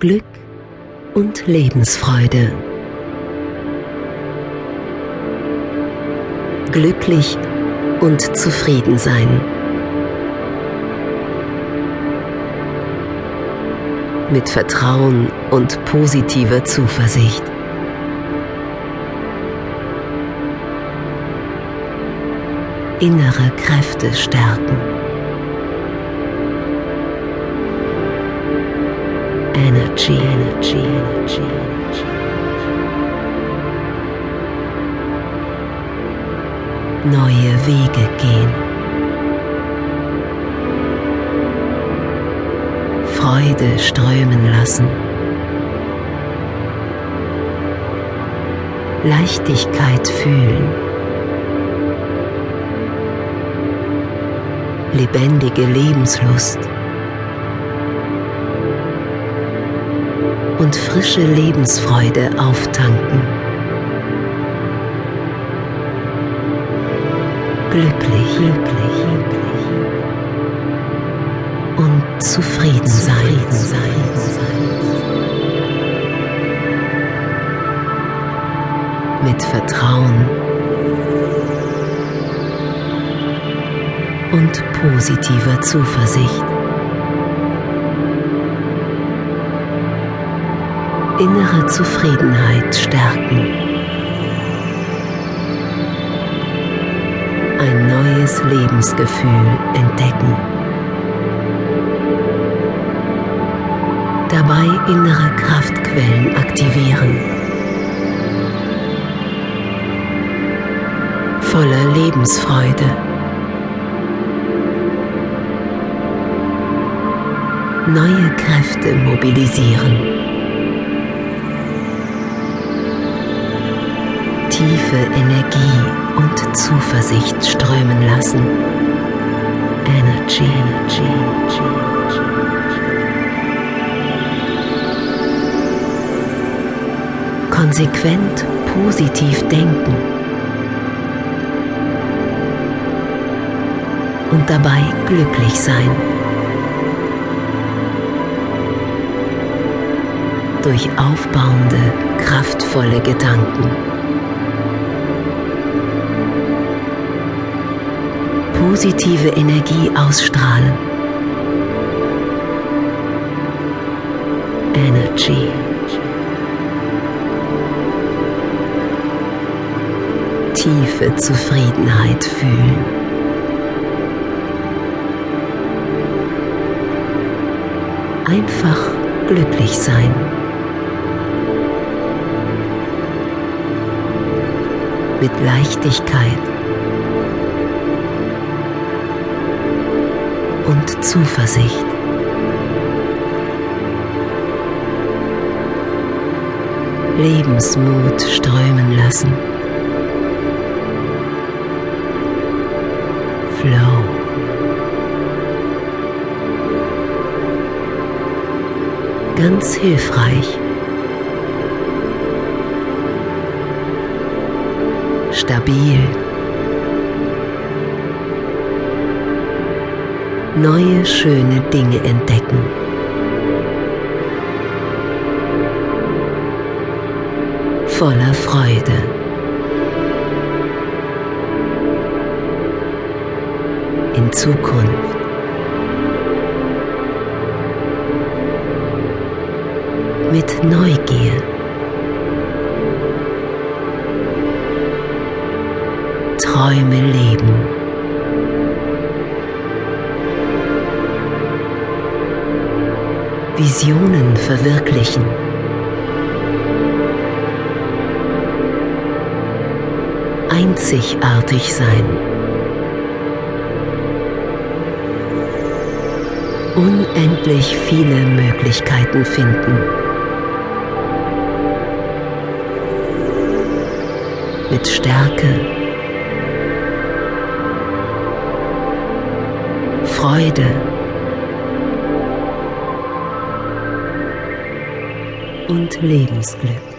Glück und Lebensfreude. Glücklich und zufrieden sein. Mit Vertrauen und positiver Zuversicht. Innere Kräfte stärken. Energy, Energy, Energy. Neue Wege gehen. Freude strömen lassen. Leichtigkeit fühlen. Lebendige Lebenslust. Und frische Lebensfreude auftanken. Glücklich, glücklich, glücklich und zufrieden sein. Mit Vertrauen und positiver Zuversicht. Innere Zufriedenheit stärken. Ein neues Lebensgefühl entdecken. Dabei innere Kraftquellen aktivieren. Voller Lebensfreude. Neue Kräfte mobilisieren. Tiefe Energie und Zuversicht strömen lassen. Energy, Energy, Energy. Konsequent positiv denken und dabei glücklich sein. Durch aufbauende, kraftvolle Gedanken. Positive Energie ausstrahlen. Energy. Tiefe Zufriedenheit fühlen. Einfach glücklich sein. Mit Leichtigkeit und Zuversicht. Lebensmut strömen lassen. Flow. Ganz hilfreich. Stabil. Neue schöne Dinge entdecken. Voller Freude. In Zukunft. Mit Neugier. Träume leben. Visionen verwirklichen. Einzigartig sein. Unendlich viele Möglichkeiten finden. Mit Stärke, Freude, und Lebensglück.